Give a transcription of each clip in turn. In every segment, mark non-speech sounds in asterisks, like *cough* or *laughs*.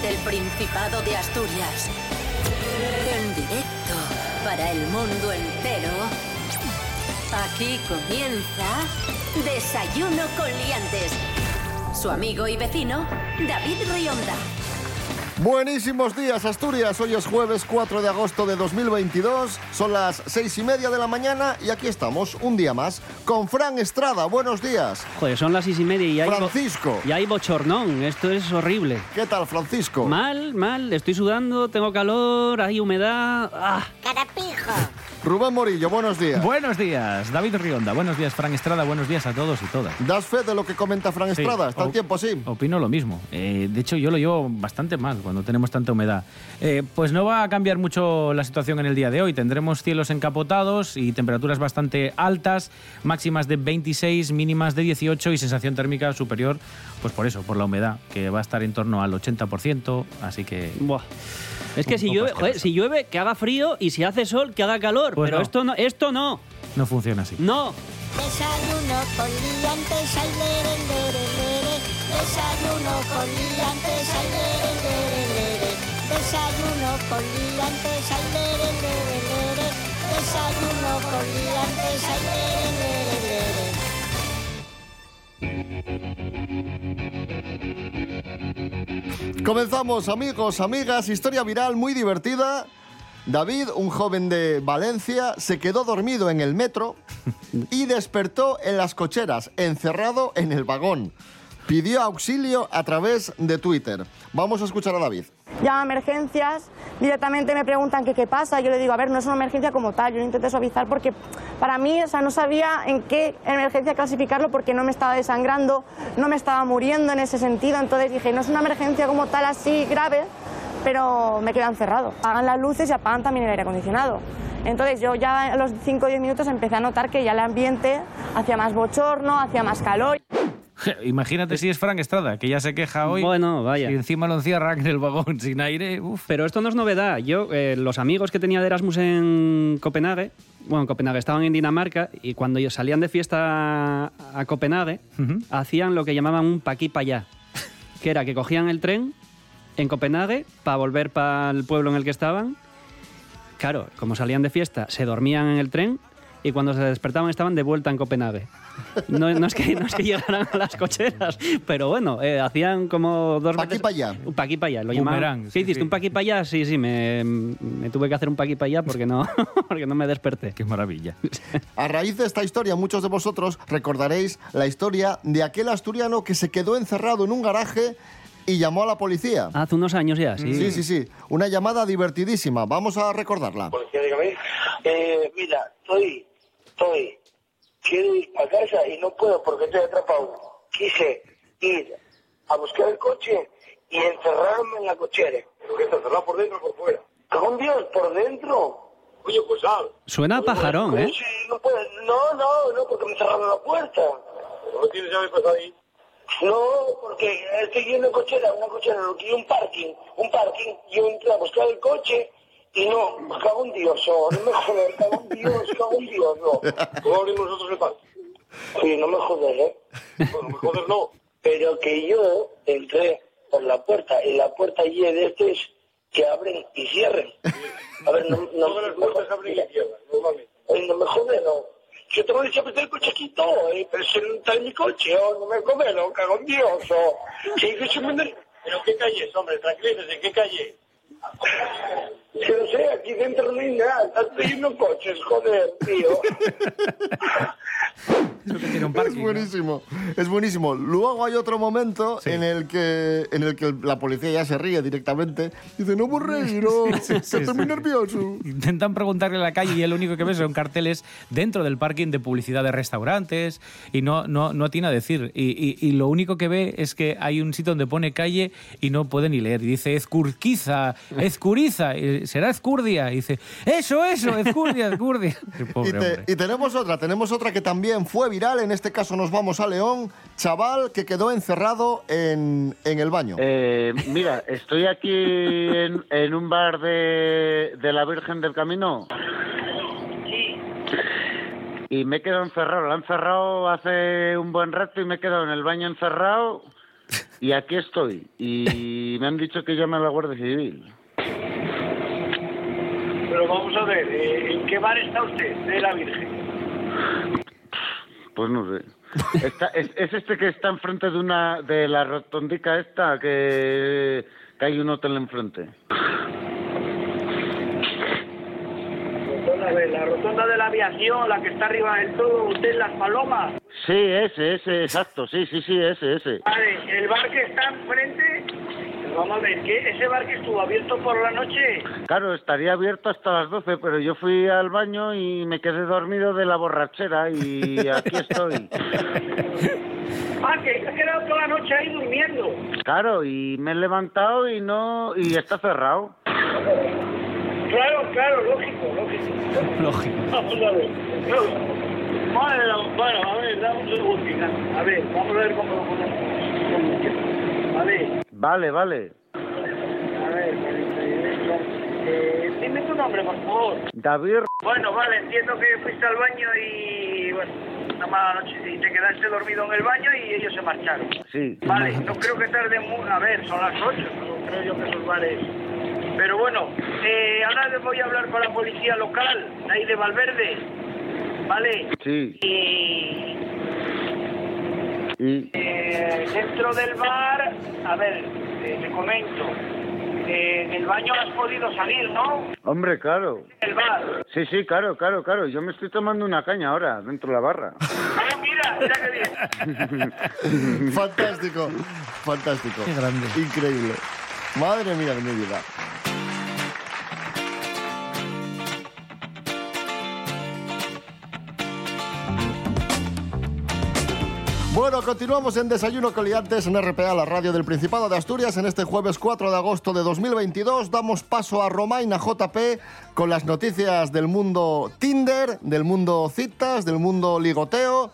Desde el Principado de Asturias. En directo para el mundo entero. Aquí comienza Desayuno con Liantes. Su amigo y vecino, David Rionda. Buenísimos días, Asturias. Hoy es jueves 4 de agosto de 2022. Son las seis y media de la mañana y aquí estamos, un día más, con Fran Estrada. Buenos días. Joder, son las seis y media y hay, Francisco. y hay bochornón. Esto es horrible. ¿Qué tal, Francisco? Mal, mal. Estoy sudando, tengo calor, hay humedad. ¡Ah! Rubén Morillo, buenos días. Buenos días, David Rionda. Buenos días, Fran Estrada. Buenos días a todos y todas. ¿Das fe de lo que comenta Fran Sí. Estrada? ¿Está el tiempo así? Opino lo mismo. Eh, de hecho, yo lo llevo bastante mal cuando tenemos tanta humedad. Eh, pues no va a cambiar mucho la situación en el día de hoy. Tendremos cielos encapotados y temperaturas bastante altas, máximas de 26, mínimas de 18 y sensación térmica superior, pues por eso, por la humedad, que va a estar en torno al 80%. Así que Buah. Es que Un si llueve, joder, si llueve, que haga frío y si hace sol, que haga calor. Pues pero no. esto no, esto no. no funciona así. No. Desayuno con liantes, ay, lere, lere, lere. Desayuno con liantes, lere, lere, lere. Desayuno con liantes, ay, lere, lere, lere. Desayuno con liantes, ay, lere, lere, lere. Comenzamos, amigos, amigas. Historia viral muy divertida. David, un joven de Valencia, se quedó dormido en el metro *laughs* y despertó en las cocheras, encerrado en el vagón. Pidió auxilio a través de Twitter. Vamos a escuchar a David. Llama a emergencias, directamente me preguntan qué pasa, yo le digo, a ver, no es una emergencia como tal, yo lo intenté suavizar porque para mí, o sea, no sabía en qué emergencia clasificarlo porque no me estaba desangrando, no me estaba muriendo en ese sentido, entonces dije, no es una emergencia como tal así grave, pero me quedé encerrado. Apagan las luces y apagan también el aire acondicionado. Entonces yo ya a los 5 o 10 minutos empecé a notar que ya el ambiente hacía más bochorno, hacía más calor. *laughs* Imagínate si es Fran Estrada, que ya se queja hoy. Bueno, vaya. Y encima lo encierran en el vagón *laughs* sin aire. Uf. Pero esto no es novedad. Yo, eh, los amigos que tenía de Erasmus en Copenhague, bueno, en Copenhague estaban en Dinamarca y cuando ellos salían de fiesta a, a Copenhague, hacían lo que llamaban un pa' aquí pa' allá, que era que cogían el tren en Copenhague para volver para el pueblo en el que estaban. Claro, como salían de fiesta, se dormían en el tren y cuando se despertaban estaban de vuelta en Copenhague. No, no es, que, no es que llegaran a las cocheras, pero bueno, eh, hacían como dos Pa' aquí veces... pa' allá. Un allá, lo llamaban. ¿Qué sí, hiciste? sí. ¿Un pa' aquí pa' allá? Sí, sí, me, me tuve que hacer un pa' aquí pa' allá porque no, *laughs* porque no me desperté. Qué maravilla. *laughs* A raíz de esta historia, muchos de vosotros recordaréis la historia de aquel asturiano que se quedó encerrado en un garaje y llamó a la policía. Hace unos años ya, sí. Sí, sí, sí. Una llamada divertidísima. Vamos a recordarla. Policía, dígame. Eh, mira, estoy, estoy, quiero ir a casa y no puedo porque estoy atrapado. Quise ir a buscar el coche y encerrarme en la cochera. ¿Pero qué está encerrado por dentro o por fuera? Con Dios, por dentro. Oye, pues sal. Suena a pajarón, ¿eh? Sí, no puedo. No, no, no, porque me cerraron la puerta. ¿No tienes llave para ahí? No, porque estoy yendo en cochera, una cochera, lo quiero un parking, un parking. Yo entré a buscar el coche y no, cago en Dios, oh, no me jodas, cago en Dios, cago en Dios, no. ¿Cómo abrimos nosotros el parking? Sí, no me jodas, ¿eh? Bueno, me joder no. Pero que yo entré por la puerta y la puerta allí de estos que abren y cierren. A ver, no, no, Todas las puertas abren y cierran, normalmente. No me jodas, no. Yo tengo que meter el coche aquí todo, ¿eh? pero si no está en mi coche, oh, no me come, no, cago en Dios, oh. Que se me... ¿Pero qué calle es, hombre? Tranquilícese, ¿qué calle? Yo no sé, aquí dentro no hay nada, están lleno coches, joder, tío. Eso que tiene un Es parking. ¿no? buenísimo, es buenísimo. Luego hay otro momento en el que en el que la policía ya se ríe directamente. Dice, no por reír, no, *laughs* que estoy muy sí. nervioso. Intentan preguntarle en la calle y lo único que ve son carteles dentro del parking de publicidad de restaurantes y no, no, no tiene a decir. Y, y- y lo único que ve es que hay un sitio donde pone calle y no puede ni leer. Y dice Ezcurquiza, Ezcuriza, y será Ezcurdia. Y dice, eso, eso, Ezcurdia, Ezcurdia. *laughs* Pobre Y, te- y tenemos otra, tenemos otra que también fue viral, en este caso nos vamos a León, chaval que quedó encerrado en, en el baño. Eh, mira, estoy aquí en, en un bar de, de la Virgen del Camino. Y me he quedado encerrado. Lo han cerrado hace un buen rato y me he quedado en el baño encerrado. *laughs* y aquí estoy. Y me han dicho que llame a la Guardia Civil. Pero vamos a ver, eh, ¿en qué bar está usted de la Virgen? Pues no sé. Está- es, es este que está enfrente de una de la rotondica esta que, que hay un hotel enfrente. Rotonda, a ver, la rotonda de la aviación, la que está arriba del todo, usted en Las Palomas. Sí, ese, ese, exacto. Sí, sí, sí, ese, ese. Vale, el bar que está enfrente, vamos a ver, ¿qué? ¿ese bar que estuvo abierto por la noche? Claro, estaría abierto hasta las 12, pero yo fui al baño y me quedé dormido de la borrachera y *laughs* aquí estoy. Ah, que se ha quedado toda la noche ahí durmiendo. Claro, y me he levantado y no y está cerrado. Claro, claro, lógico, lógico. Lógico. *laughs* Vamos a ver. No. Bueno, bueno, a ver, dame un segundito. A ver, vamos a ver cómo lo ponemos. A ver, Vale, vale. a ver, eh, dime tu nombre, por favor. David, Bueno, vale, entiendo que fuiste al baño y, bueno, una mala noche y te quedaste dormido en el baño y ellos se marcharon. sí. Vale, no creo que tarde mucho. A ver, son las 8, no creo yo que esos bares. Pero bueno, eh, ahora les voy a hablar con la policía local, ahí de Valverde. Vale. Sí. Y Y eh, dentro del bar, a ver, eh, te comento. Eh, en el baño has podido salir, ¿no? hombre, claro. El bar. Sí, sí, claro, claro, claro. Yo me estoy tomando una caña ahora dentro de la barra. Ah, mira, mira qué bien. *laughs* Fantástico, fantástico. Qué grande. Increíble. Madre mía de mi vida. Bueno, continuamos en Desayuno con Liantes en RPA, la radio del Principado de Asturias. En este jueves 4 de agosto de 2022 damos paso a Romaina JP con las noticias del mundo Tinder, del mundo citas, del mundo ligoteo.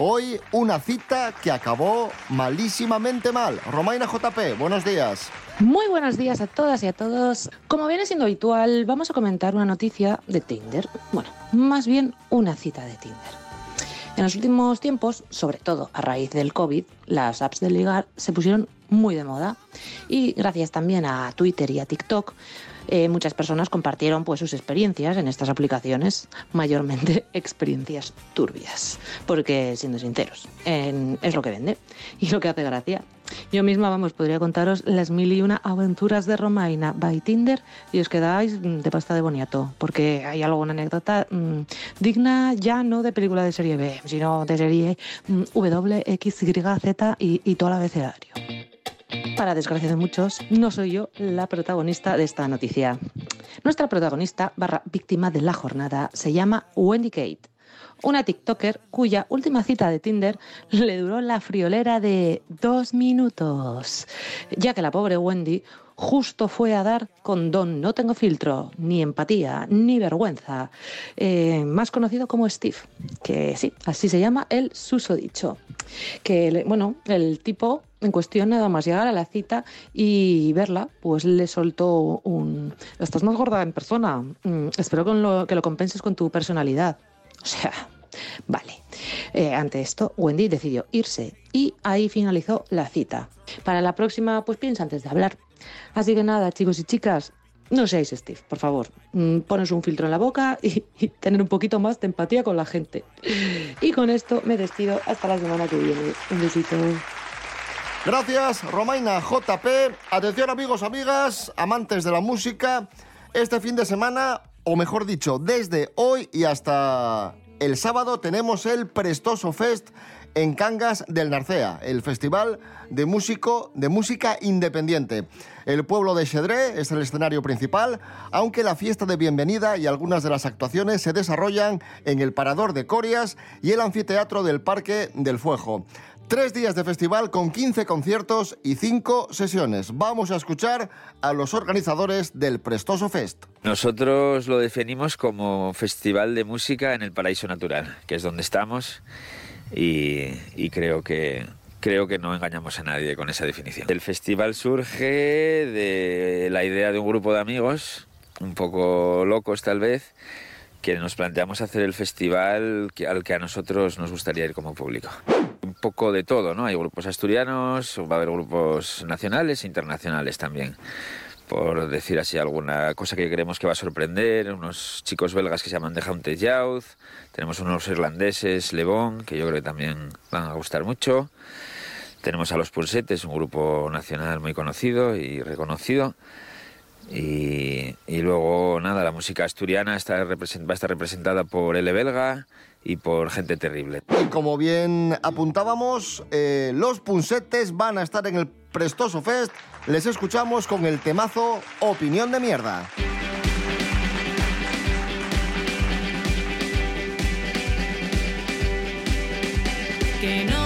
Hoy una cita que acabó malísimamente mal. Romaina JP, buenos días. Muy buenos días a todas y a todos. Como viene siendo habitual, vamos a comentar una noticia de Tinder. Bueno, más bien una cita de Tinder. En los últimos tiempos, sobre todo a raíz del COVID, las apps de ligar se pusieron muy de moda. Y gracias también a Twitter y a TikTok, eh, muchas personas compartieron pues, sus experiencias en estas aplicaciones, mayormente *laughs* experiencias turbias, porque siendo sinceros, en- es lo que vende *laughs* y lo que hace gracia. Yo misma, vamos, podría contaros las mil y una aventuras de Romaina by Tinder y os quedáis mm, de pasta de boniato, porque hay alguna anécdota mm, digna ya no de película de serie B, sino de serie mm, W, X, Y, Z y, y todo el abecedario. Para desgracia de muchos, no soy yo la protagonista de esta noticia. Nuestra protagonista, barra víctima de la jornada, se llama Wendy Kate, una TikToker cuya última cita de Tinder le duró la friolera de dos minutos, ya que la pobre Wendy justo fue a dar con Don No Tengo Filtro, ni empatía, ni vergüenza, eh, más conocido como Steve, que sí, así se llama el susodicho. Que, bueno, el tipo en cuestión nada más llegar a la cita y verla, pues le soltó un... Estás más gorda en persona, Mm, espero con lo- que lo compenses con tu personalidad. O sea, vale. Eh, ante esto, Wendy decidió irse y ahí finalizó la cita. Para la próxima, pues piensa antes de hablar. Así que nada, chicos y chicas, no seáis Steve, por favor. Mm, Pones un filtro en la boca y, *laughs* y tener un poquito más de empatía con la gente. Y con esto me despido hasta la semana que viene. Un besito. Gracias, Romaina JP. Atención amigos, amigas, amantes de la música. Este fin de semana, o mejor dicho, desde hoy y hasta el sábado tenemos el Prestoso Fest en Cangas del Narcea, el festival de, músico, de música independiente. El pueblo de Xedré es el escenario principal, aunque la fiesta de bienvenida y algunas de las actuaciones se desarrollan en el Parador de Corias y el anfiteatro del Parque del Fuejo. Tres días de festival con 15 conciertos y 5 sesiones. Vamos a escuchar a los organizadores del Prestoso Fest. Nosotros lo definimos como festival de música en el paraíso natural, que es donde estamos y, y creo que creo que no engañamos a nadie con esa definición. El festival surge de la idea de un grupo de amigos, un poco locos tal vez, que nos planteamos hacer el festival al que a nosotros nos gustaría ir como público. Poco de todo, ¿no? Hay grupos asturianos, va a haber grupos nacionales e internacionales también. Por decir así alguna cosa que creemos que va a sorprender, unos chicos belgas que se llaman The Haunted Youth, tenemos unos irlandeses, Le Bon, que yo creo que también van a gustar mucho. Tenemos a Los Pulsetes, un grupo nacional muy conocido y reconocido. Y, luego, nada, la música asturiana está va a estar representada por L. Belga y por Gente Terrible. Y como bien apuntábamos, eh, los Punsetes van a estar en el Prestoso Fest. Les escuchamos con el temazo Opinión de Mierda. Que no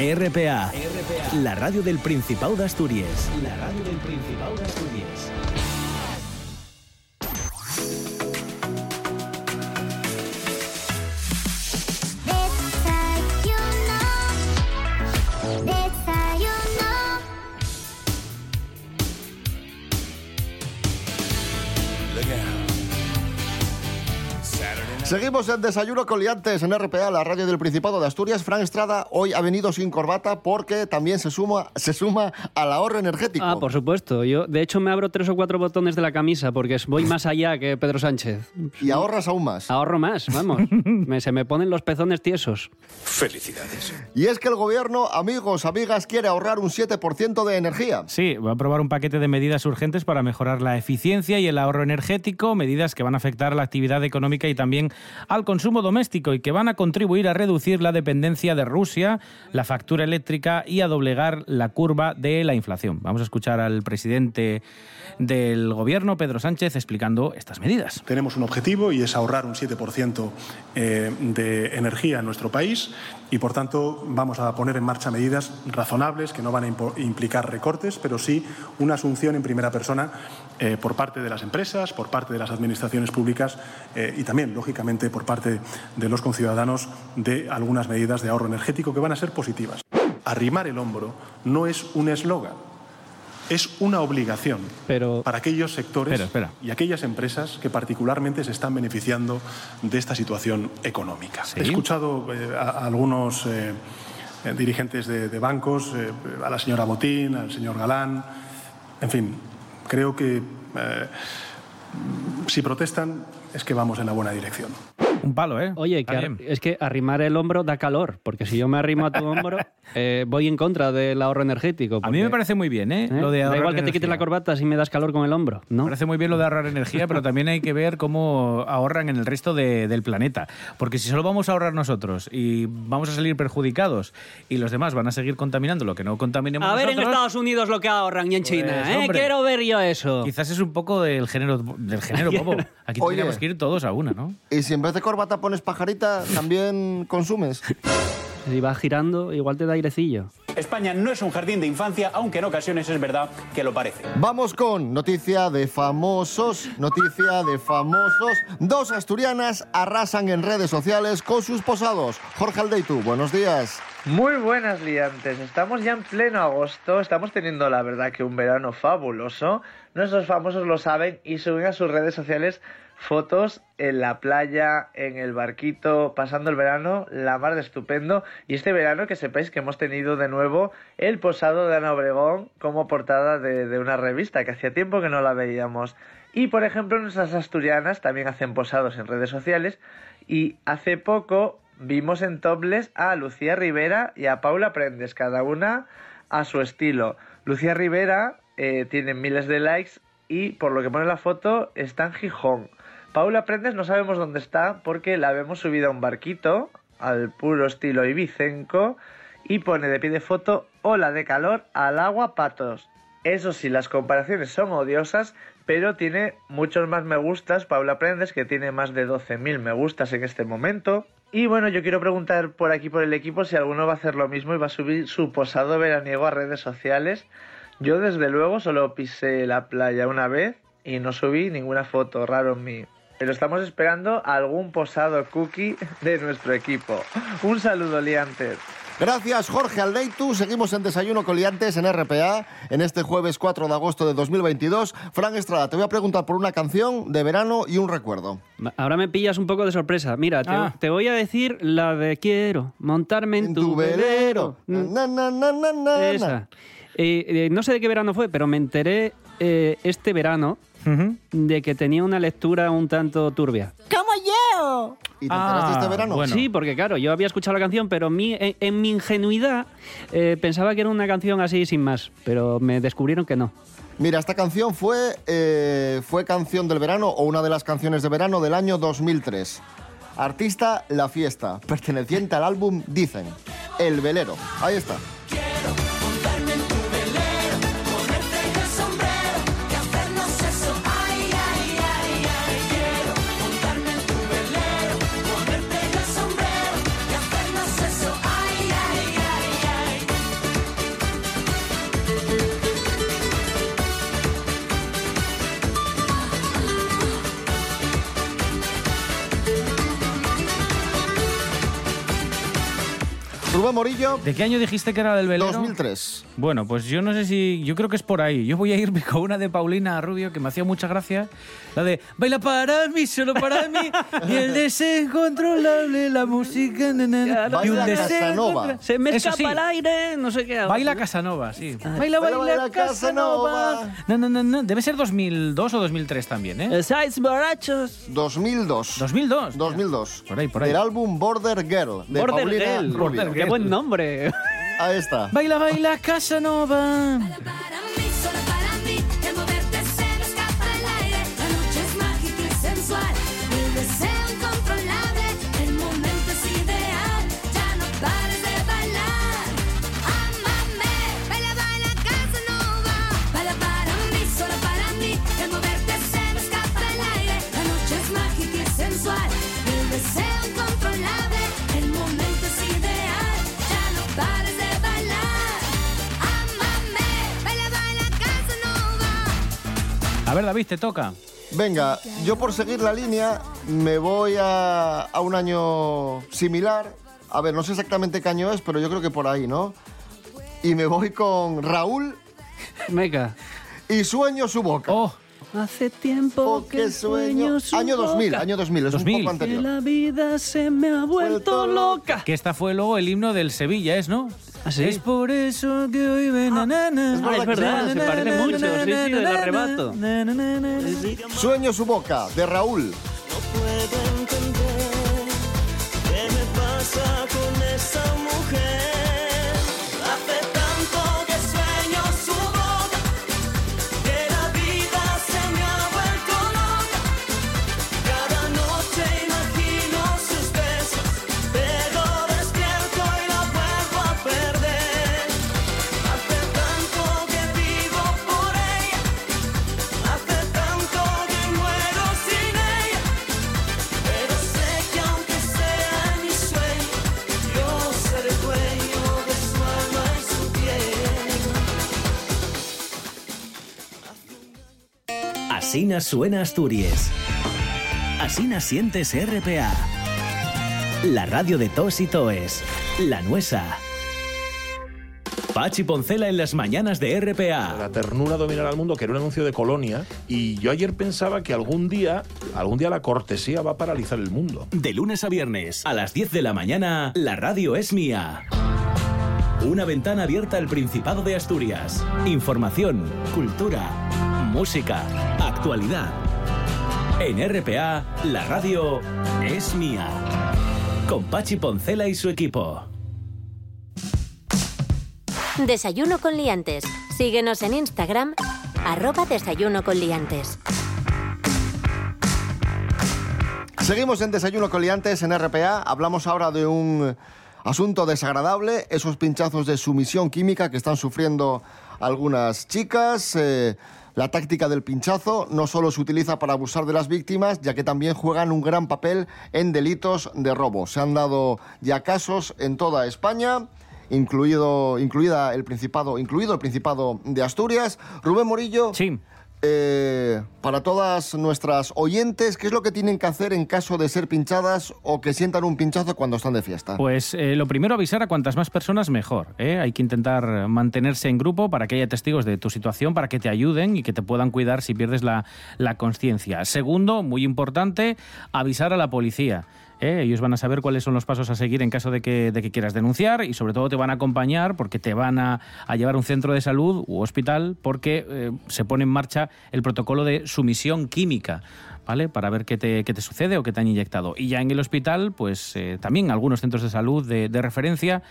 RPA, la radio del Principado de Asturias. La radio del Principado de Asturias. Seguimos en Desayuno con Liantes en RPA, la radio del Principado de Asturias. Fran Estrada hoy ha venido sin corbata porque también se suma, se suma al ahorro energético. Ah, por supuesto. Yo, de hecho, me abro tres o cuatro botones de la camisa porque voy más allá que Pedro Sánchez. Y ahorras aún más. Ahorro más, vamos. *laughs* Me- se me ponen los pezones tiesos. Felicidades. Y es que el gobierno, amigos, amigas, quiere ahorrar un 7% de energía. Sí, va a aprobar un paquete de medidas urgentes para mejorar la eficiencia y el ahorro energético, medidas que van a afectar a la actividad económica y también al consumo doméstico y que van a contribuir a reducir la dependencia de Rusia, la factura eléctrica y a doblegar la curva de la inflación. Vamos a escuchar al presidente del gobierno, Pedro Sánchez, explicando estas medidas. Tenemos un objetivo y es ahorrar un 7% eh, de energía en nuestro país y, por tanto, vamos a poner en marcha medidas razonables que no van a implicar recortes, pero sí una asunción en primera persona eh, por parte de las empresas, por parte de las administraciones públicas eh, y también, lógicamente, por parte de los conciudadanos de algunas medidas de ahorro energético que van a ser positivas. arrimar el hombro no es un eslogan, es una obligación Pero para aquellos sectores Espera, espera. y aquellas empresas que particularmente se están beneficiando de esta situación económica. He escuchado eh, a, a algunos eh, eh, dirigentes de, de bancos, eh, a la señora Botín, al señor Galán, en fin, creo que si protestan es que vamos en la buena dirección. Un palo, ¿eh? Oye, que es que arrimar el hombro da calor, porque si yo me arrimo a tu *laughs* hombro, eh, voy en contra del ahorro energético. A mí me parece muy bien, ¿eh? ¿eh? Lo de da igual que te quites la corbata si me das calor con el hombro, ¿no? Me parece muy bien lo de ahorrar energía, pero también hay que ver cómo ahorran en el resto de- del planeta. Porque si solo vamos a ahorrar nosotros y vamos a salir perjudicados y los demás van a seguir contaminando lo que no contaminemos A ver en Estados Unidos lo que ahorran y en China, Pues, ¿eh? hombre. Quiero ver yo eso. Quizás es un poco del género, del género *laughs* bobo. Aquí Oye. tendríamos que ir todos a una, ¿no? Y si en vez de corbata pones pajarita, también consumes. Si vas girando, igual te da airecillo. España no es un jardín de infancia, aunque en ocasiones es verdad que lo parece. Vamos con noticia de famosos, noticia de famosos. Dos asturianas arrasan en redes sociales con sus posados. Jorge Aldeitu, buenos días. Muy buenas liantes, estamos ya en pleno agosto, estamos teniendo la verdad que un verano fabuloso. Nuestros famosos lo saben y suben a sus redes sociales fotos en la playa, en el barquito, pasando el verano, la mar de estupendo. Y este verano que sepáis que hemos tenido de nuevo el posado de Ana Obregón como portada de, una revista, que hacía tiempo que no la veíamos. Y por ejemplo, nuestras asturianas también hacen posados en redes sociales. Y hace poco vimos en Topless a Lucía Rivera y a Paula Prendes, cada una a su estilo. Lucía Rivera eh, tiene miles de likes y por lo que pone la foto está en Gijón. Paula Prendes no sabemos dónde está porque la vemos subida a un barquito al puro estilo ibicenco y pone de pie de foto ola de calor al agua patos. Eso sí, las comparaciones son odiosas, pero tiene muchos más me gustas Paula Prendes, que tiene más de 12.000 me gustas en este momento. Y bueno, yo quiero preguntar por aquí por el equipo si alguno va a hacer lo mismo y va a subir su posado veraniego a redes sociales. Yo desde luego solo pisé la playa una vez y no subí ninguna foto, raro en mí. Pero estamos esperando a algún posado cookie de nuestro equipo. Un saludo, liantes. Gracias, Jorge Aldeitu. Seguimos en Desayuno Coliantes en RPA en este jueves 4 de agosto de 2022. Fran Estrada, te voy a preguntar por una canción de verano y un recuerdo. Ahora me pillas un poco de sorpresa. Mira, te, Ah. te voy a decir la de quiero montarme en, tu, tu velero. velero. Na, na, na, na, na, Esa. Eh, eh, no sé de qué verano fue, pero me enteré eh, este verano de que tenía una lectura un tanto turbia. ¡Como yo! ¿Y te enteraste este verano? Sí, porque claro, yo había escuchado la canción, pero mi- en, en mi ingenuidad eh, pensaba que era una canción así sin más, pero me descubrieron que no. Mira, esta canción fue, eh, fue canción del verano o una de las canciones de verano del año 2003. Artista La Fiesta, perteneciente al álbum Dicen, El Velero. Ahí está. Rubén Morillo. ¿De qué año dijiste que era del velero? 2003. Bueno, pues yo no sé si. Yo creo que es por ahí. Yo voy a irme con una de Paulina Rubio que me hacía mucha gracia. La de Baila para mí, solo para mí. y el deseo incontrolable, la música. na, na, na, y un Baila deseo Casanova. Se me escapa sí. el aire, no sé qué. Baila Casanova, sí. Baila, Baila, baila, baila Casanova. No, no, no, no. Debe ser 2002 o 2003 también, ¿eh? Seis borrachos. 2002. 2002. 2002. Por ahí, por ahí. Del álbum Border Girl, de Border Paulina Girl. Rubio. Border Qué buen nombre. Ahí está. Baila, baila Casanova. David, te toca. Venga, yo por seguir la línea me voy a, a un año similar. A ver, no sé exactamente qué año es, pero yo creo que por ahí, ¿no? y me voy con Raúl. Venga. Y sueño su boca. Oh. Hace tiempo que sueño su Año 2000, boca. año 2000, es 2000. un poco Que anterior. la vida se me ha vuelto loca. Que esta fue luego el himno del Sevilla, ¿es, no? ¿Ah, sí? Es por eso que hoy ven... na, na, na, Ah, es verdad, se parece mucho, sí, sí, del arrebato. Sueño su boca, de Raúl. puedo Asina suena Asturias. Asina sientes RPA. La radio de tos y toes. La nuesa. Pachi Poncela en las mañanas de RPA. La ternura dominará al mundo, que era un anuncio de Colonia, y yo ayer pensaba que algún día, algún día la cortesía va a paralizar el mundo. De lunes a viernes, a las 10 de la mañana, la radio es mía. Una ventana abierta al Principado de Asturias. Información, cultura, música, actualidad. En RPA, la radio es mía. Con Pachi Poncela y su equipo. Desayuno con liantes. Síguenos en Instagram, arroba desayuno con liantes. Seguimos en Desayuno Coliantes en RPA. Hablamos ahora de un asunto desagradable, esos pinchazos de sumisión química que están sufriendo algunas chicas. Eh, la táctica del pinchazo no solo se utiliza para abusar de las víctimas, ya que también juegan un gran papel en delitos de robo. Se han dado ya casos en toda España. Incluido, incluida el Principado, incluido el Principado de Asturias. Rubén Morillo. Sí. Eh, para todas nuestras oyentes, ¿qué es lo que tienen que hacer en caso de ser pinchadas o que sientan un pinchazo cuando están de fiesta? Pues eh, lo primero, avisar a cuantas más personas mejor. ¿eh? Hay que intentar mantenerse en grupo para que haya testigos de tu situación, para que te ayuden y que te puedan cuidar si pierdes la, la conciencia. Segundo, muy importante, avisar a la policía. ¿Eh? Ellos van a saber cuáles son los pasos a seguir en caso de que, de que quieras denunciar y sobre todo te van a acompañar porque te van a, a llevar a un centro de salud u hospital porque eh, se pone en marcha el protocolo de sumisión química. ¿Vale? Para ver qué te, qué te sucede o qué te han inyectado. Y ya en el hospital, pues eh, también algunos centros de salud de, de referencia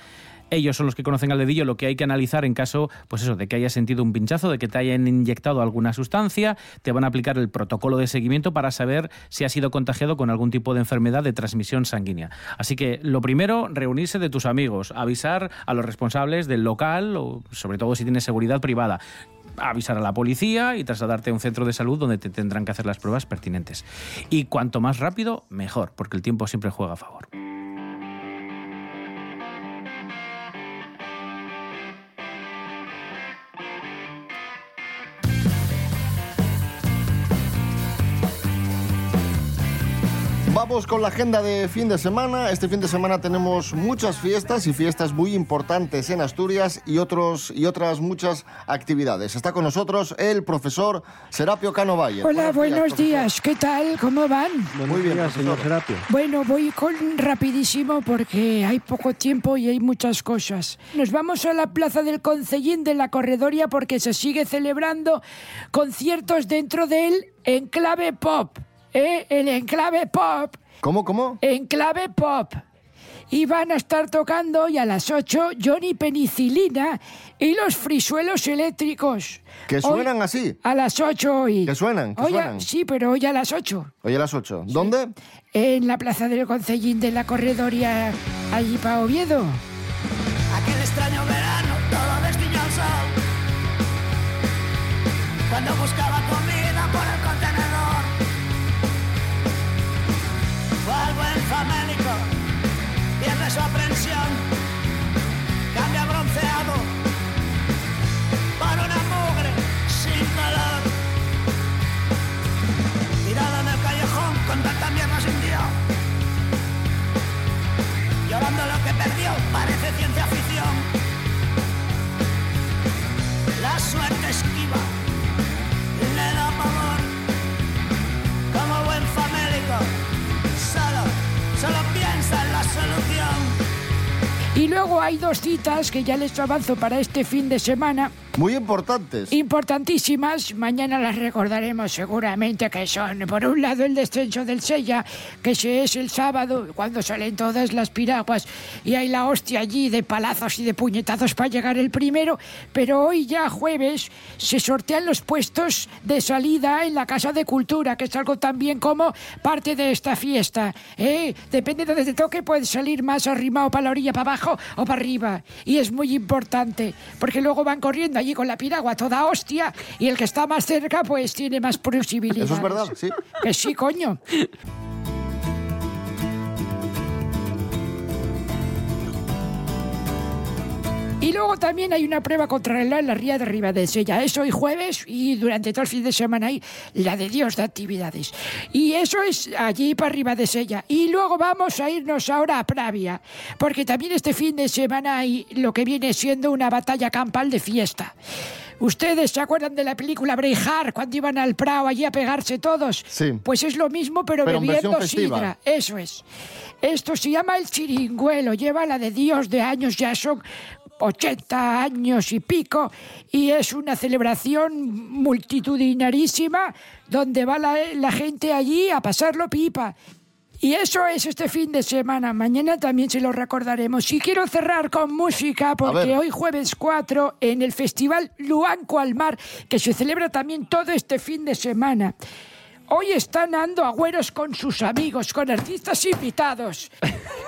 ellos son los que conocen al dedillo lo que hay que analizar en caso, pues eso, de que hayas sentido un pinchazo, de que te hayan inyectado alguna sustancia, te van a aplicar el protocolo de seguimiento para saber si has sido contagiado con algún tipo de enfermedad de transmisión sanguínea. Así que lo primero, reunirse de tus amigos, avisar a los responsables del local, o sobre todo si tienes seguridad privada avisar a la policía y trasladarte a un centro de salud donde te tendrán que hacer las pruebas pertinentes. Y cuanto más rápido, mejor, porque el tiempo siempre juega a favor. Vamos con la agenda de fin de semana. Este fin de semana tenemos muchas fiestas y fiestas muy importantes en Asturias y, otros, y otras muchas actividades. Está con nosotros el profesor Serapio Cano Valle. Hola, buenos profesor. días. ¿Qué tal? ¿Cómo van? Muy bien, señor Serapio. Bueno, voy con rapidísimo porque hay poco tiempo y hay muchas cosas. Nos vamos a la Plaza del Concellín de la Corredoria porque se sigue celebrando conciertos dentro del Enclave Pop. ¿Eh? El Enclave Pop. ¿Cómo, cómo? Enclave Pop. Y van a estar tocando hoy a las 8 Johnny Penicilina y los frisuelos eléctricos. Que Hoy- suenan así. A las 8 hoy. Que suenan, que Hoy a- suenan. Sí, pero hoy a las 8. Hoy a las 8. ¿Dónde? En la plaza del Concellín de la Corredoria, allí para Oviedo. Aquel extraño verano, su aprensión, cambia bronceado para una mugre sin valor. Tirada en el callejón con tanta mierda sin Dios, llorando lo que perdió, parece ciencia ficción. La suerte es luego hay dos citas que ya les avanzo para este fin de semana. Muy importantes. Importantísimas, mañana las recordaremos seguramente que son, por un lado, el descenso del Sella, que ese es el sábado, cuando salen todas las piraguas y hay la hostia allí de palazos y de puñetazos para llegar el primero, pero hoy ya jueves se sortean los puestos de salida en la Casa de Cultura, que es algo también como parte de esta fiesta. ¿eh? Depende de donde te toque, puedes salir más arrimado para la orilla, para abajo o para arriba. Y es muy importante, porque luego van corriendo allí con la piragua toda hostia y el que está más cerca pues tiene más posibilidades. Eso es verdad, sí. Que sí, coño. *laughs* Y luego también hay una prueba contra el en la ría de Ribadesella. Es hoy jueves y durante todo el fin de semana hay la de Dios de actividades. Y eso es allí para Ribadesella. Y luego vamos a irnos ahora a Pravia, porque también este fin de semana hay lo que viene siendo una batalla campal de fiesta. ¿Ustedes se acuerdan de la película Braveheart cuando iban al Prado allí a pegarse todos? Sí. Pues es lo mismo, pero, Pero en bebiendo sidra. Eso es. Esto se llama el chiringuelo. Lleva la de Dios de años, ya son 80 años y pico. Y es una celebración multitudinarísima donde va la, la gente allí a pasarlo pipa. Y eso es este fin de semana. Mañana también se lo recordaremos. Y quiero cerrar con música porque hoy jueves 4 en el Festival Luanco al Mar, que se celebra también todo este fin de semana. Hoy están Ando Agüeros con sus amigos, con artistas invitados. *laughs*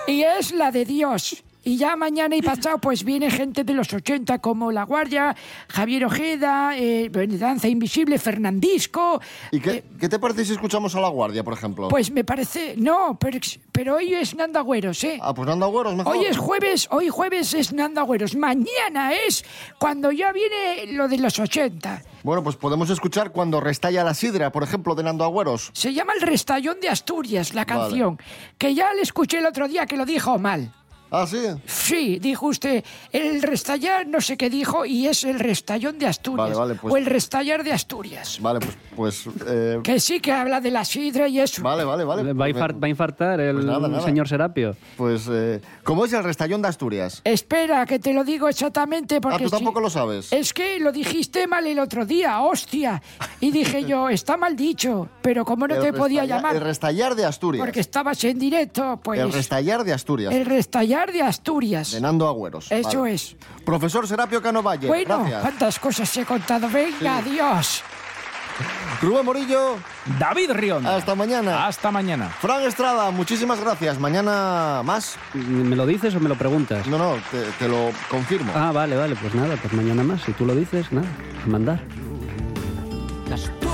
Y es la de Dios. Y ya mañana y pasado pues viene gente de los 80 como La Guardia, Javier Ojeda, eh, Danza Invisible, Fernandisco. ¿Y qué, qué te parece si escuchamos a La Guardia, por ejemplo? Pues me parece... No, pero, pero hoy es Nando Agüeros, ¿eh? Ah, pues Nando Agüeros mejor. Hoy es jueves, hoy jueves es Nando Agüeros. Mañana es cuando ya viene lo de los 80. Bueno, pues podemos escuchar cuando restalla la sidra, por ejemplo, de Nando Agüeros. Se llama El Restallón de Asturias, la Vale. canción. Que ya le escuché el otro día que lo dijo mal. ¿Ah, sí? Sí, dijo usted, el restallar no sé qué dijo y es el restallón de Asturias. Vale, vale, pues- O el restallar de Asturias. Vale, pues... pues eh, Que sí que habla de la sidra y eso. Vale, vale, vale. Va a, infar- va a infartar el Pues nada, nada. señor Serapio. Pues, eh, ¿cómo es el restallón de Asturias? Espera, que te lo digo exactamente porque... Ah, tú si- tampoco lo sabes. Es que lo dijiste mal el otro día, hostia. Y dije yo, *laughs* está mal dicho, pero como no El te podía llamar El restallar de Asturias. porque estabas en directo, pues... El restallar de Asturias. el restallar de Asturias. De Nando Agüeros. Eso Vale. es. Profesor Serapio Cano Valle, Bueno, gracias. cuántas cosas he contado. Venga, adiós. Rubén Morillo. David Rion. Hasta mañana. Hasta mañana. Fran Estrada, muchísimas gracias. Mañana más. ¿Me lo dices o me lo preguntas? No, no, te, te lo confirmo. Ah, vale, vale, pues nada, pues mañana más. Si tú lo dices, nada, a mandar. Asturias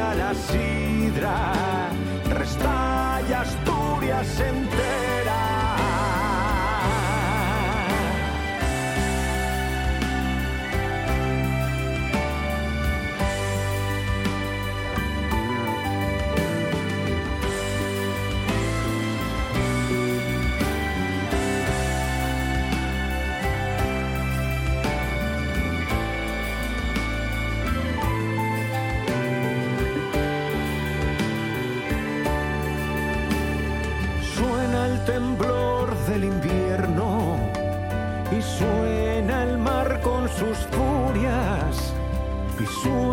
restalla la sidra, restalla Asturias entera. Y suena